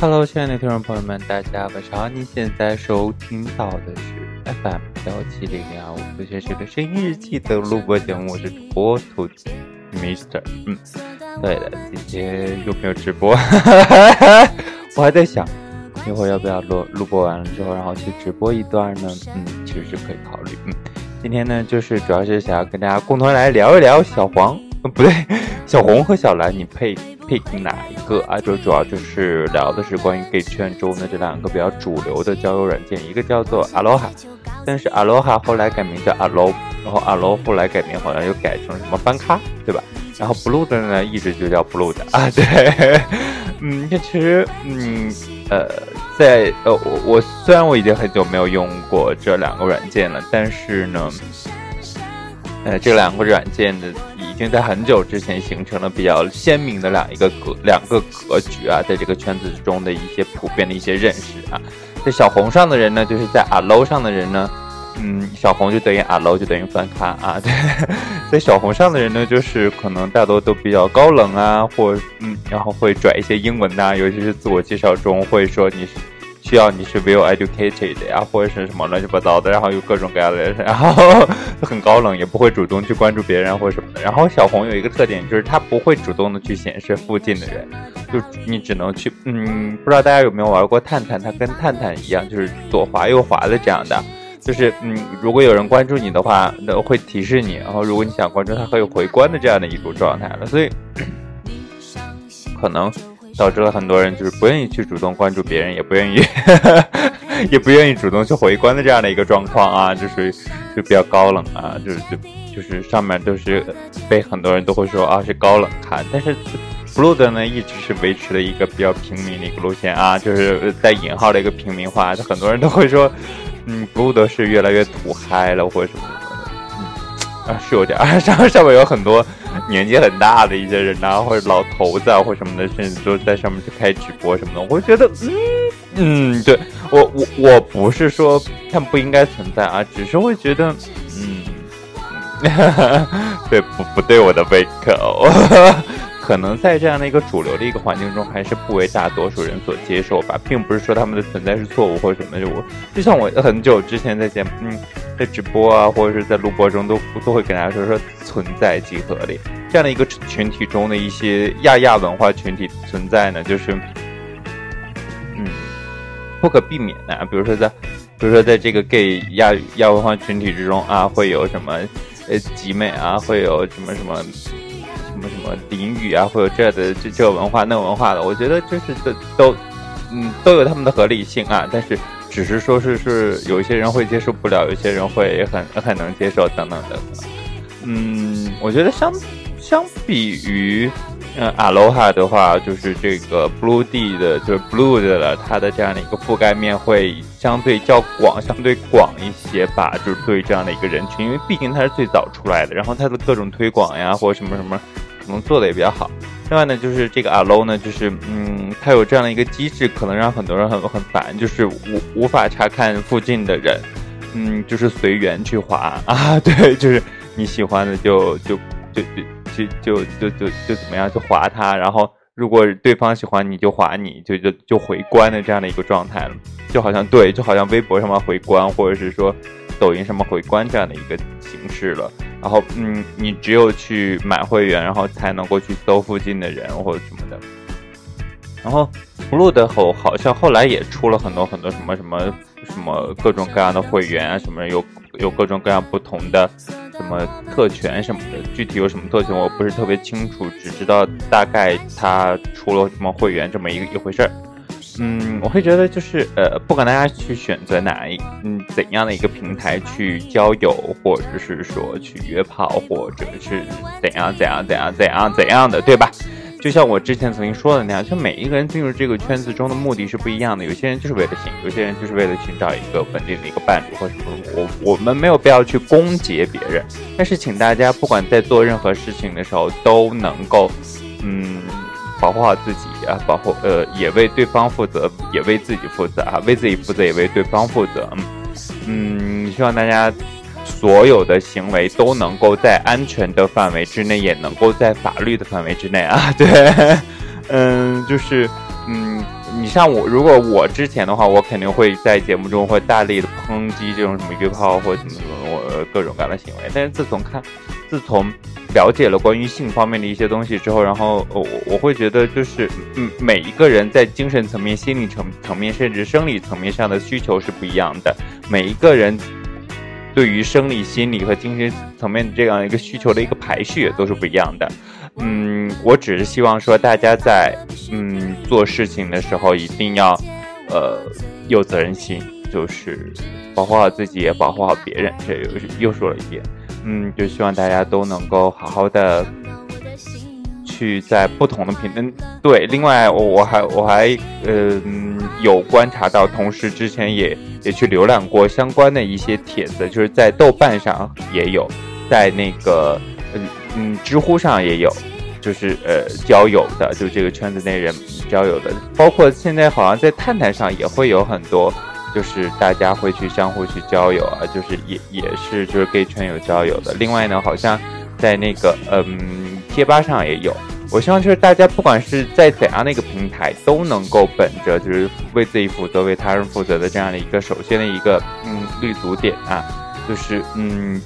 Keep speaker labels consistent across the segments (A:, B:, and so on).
A: Hello，亲爱的听众朋友们，大家晚上好！你现在收听到的是 FM 幺七零零二五，这些是个声音日记的录播节目，我是主播兔子 Mister。嗯，对的，今天有没有直播？我还在想，一会儿要不要录录播完了之后，然后去直播一段呢？嗯，其实是可以考虑。嗯，今天呢，就是主要是想要跟大家共同来聊一聊小黄，不对，小红和小蓝，你配。Pick 哪一个啊？就主要就是聊的是关于 gay 圈中的这两个比较主流的交友软件，一个叫做 Aloha，但是 Aloha 后来改名叫 Alo，然后 Alo 后来改名好像又改成什么翻咖，对吧？然后 Blue 的呢一直就叫 Blue 的啊，对，嗯，这其实，嗯，呃，在呃我我虽然我已经很久没有用过这两个软件了，但是呢，呃，这两个软件的。已经在很久之前形成了比较鲜明的两一个格两个格局啊，在这个圈子中的一些普遍的一些认识啊，在小红上的人呢，就是在阿 l o 上的人呢，嗯，小红就等于阿 l o 就等于翻咖啊，对，在小红上的人呢，就是可能大多都比较高冷啊，或嗯，然后会拽一些英文呐，尤其是自我介绍中会说你是。需要你是 well educated 呀，或者是什么乱七八糟的，然后有各种各样的，然后很高冷，也不会主动去关注别人或什么的。然后小红有一个特点，就是她不会主动的去显示附近的人，就你只能去，嗯，不知道大家有没有玩过探探？它跟探探一样，就是左滑右滑的这样的，就是嗯，如果有人关注你的话，那会提示你，然后如果你想关注他，会有回关的这样的一种状态了。所以可能。导致了很多人就是不愿意去主动关注别人，也不愿意，也不愿意主动去回关的这样的一个状况啊，就是就比较高冷啊，就是就就是上面都是被很多人都会说啊是高冷看，但是 blue 的呢一直是维持了一个比较平民的一个路线啊，就是带引号的一个平民化，就很多人都会说，嗯，blue 的是越来越土嗨了或者什么，啊是有点，上上面有很多。年纪很大的一些人呐，或者老头子啊，或什么的，甚至都在上面去开直播什么的。我会觉得，嗯嗯，对我我我不是说他们不应该存在啊，只是会觉得，嗯，对不不对我的胃口。可能在这样的一个主流的一个环境中，还是不为大多数人所接受吧，并不是说他们的存在是错误或者什么。就我就像我很久之前在节目，嗯，在直播啊，或者是在录播中，都都会跟大家说说存在即合理这样的一个群体中的一些亚亚文化群体存在呢，就是嗯不可避免的。比如说在，比如说在这个 gay 亚亚文化群体之中啊，会有什么呃集美啊，会有什么什么。什么什么俚语啊，会有这的这这文化那文化的，我觉得就是都都，嗯，都有他们的合理性啊。但是只是说是是有一些人会接受不了，有一些人会很很能接受等等等等。嗯，我觉得相相比于嗯，aloha 的话，就是这个 blue D 的，就是 blue 的了，它的这样的一个覆盖面会相对较广，相对广一些吧。就是对这样的一个人群，因为毕竟它是最早出来的，然后它的各种推广呀，或者什么什么。可能做的也比较好。另外呢，就是这个 Allo 呢，就是嗯，它有这样的一个机制，可能让很多人很很烦，就是无无法查看附近的人，嗯，就是随缘去滑 啊，对，就是你喜欢的就就就就就就就就就怎么样就划他，然后如果对方喜欢你就划你，就就就回关的这样的一个状态了，就好像对，就好像微博上面回关，或者是说抖音上面回关这样的一个形式了。然后，嗯，你只有去买会员，然后才能够去搜附近的人或者什么的。然后，blue 的后好像后来也出了很多很多什么什么什么各种各样的会员啊，什么有有各种各样不同的什么特权什么的。具体有什么特权，我不是特别清楚，只知道大概他出了什么会员这么一一回事儿。嗯，我会觉得就是呃，不管大家去选择哪一嗯怎样的一个平台去交友，或者是说去约炮，或者是怎样怎样怎样怎样怎样的，对吧？就像我之前曾经说的那样，就每一个人进入这个圈子中的目的是不一样的。有些人就是为了性，有些人就是为了寻找一个稳定的一个伴侣或什么。我我们没有必要去攻击别人，但是请大家不管在做任何事情的时候都能够嗯。保护好自己啊，保护呃，也为对方负责，也为自己负责啊，为自己负责，也为对方负责。嗯，希望大家所有的行为都能够在安全的范围之内，也能够在法律的范围之内啊。对，嗯，就是嗯，你像我，如果我之前的话，我肯定会在节目中会大力的抨击这种什么约炮或什么什么我各种各样的行为。但是自从看，自从了解了关于性方面的一些东西之后，然后我我会觉得就是嗯，每一个人在精神层面、心理层层面，甚至生理层面上的需求是不一样的。每一个人对于生理、心理和精神层面这样一个需求的一个排序都是不一样的。嗯，我只是希望说大家在嗯做事情的时候一定要呃有责任心，就是保护好自己，也保护好别人。这又又说了一遍，嗯，就希望大家都能够好好的去在不同的平嗯对。另外，我我还我还嗯有观察到，同时之前也也去浏览过相关的一些帖子，就是在豆瓣上也有，在那个嗯。嗯，知乎上也有，就是呃交友的，就这个圈子内人交友的，包括现在好像在探探上也会有很多，就是大家会去相互去交友啊，就是也也是就是 gay 圈有交友的。另外呢，好像在那个嗯贴吧上也有。我希望就是大家不管是在怎样的一个平台，都能够本着就是为自己负责、为他人负责的这样的一个首先的一个嗯立足点啊，就是嗯。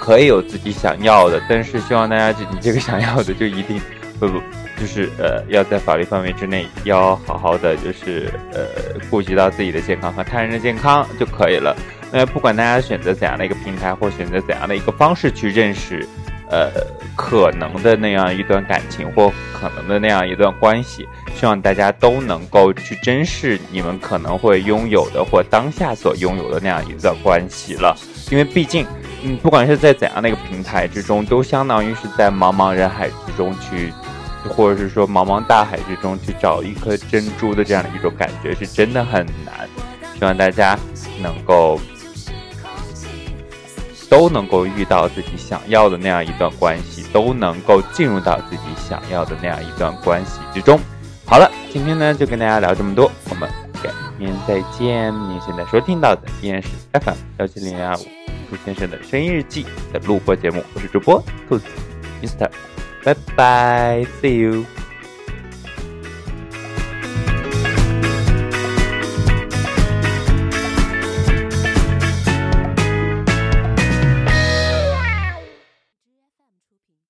A: 可以有自己想要的，但是希望大家就你这个想要的就一定不不就是呃要在法律范围之内，要好好的就是呃顾及到自己的健康和他人的健康就可以了。那不管大家选择怎样的一个平台或选择怎样的一个方式去认识呃可能的那样一段感情或可能的那样一段关系，希望大家都能够去珍视你们可能会拥有的或当下所拥有的那样一段关系了，因为毕竟。嗯，不管是在怎样的一个平台之中，都相当于是在茫茫人海之中去，或者是说茫茫大海之中去找一颗珍珠的这样的一种感觉，是真的很难。希望大家能够都能够遇到自己想要的那样一段关系，都能够进入到自己想要的那样一段关系之中。好了，今天呢就跟大家聊这么多，我们改天再见。您现在收听到的依然是 FM 幺七零零二五。兔先生的声音日记的录播节目，我是主播兔子，Mr，拜拜，See you。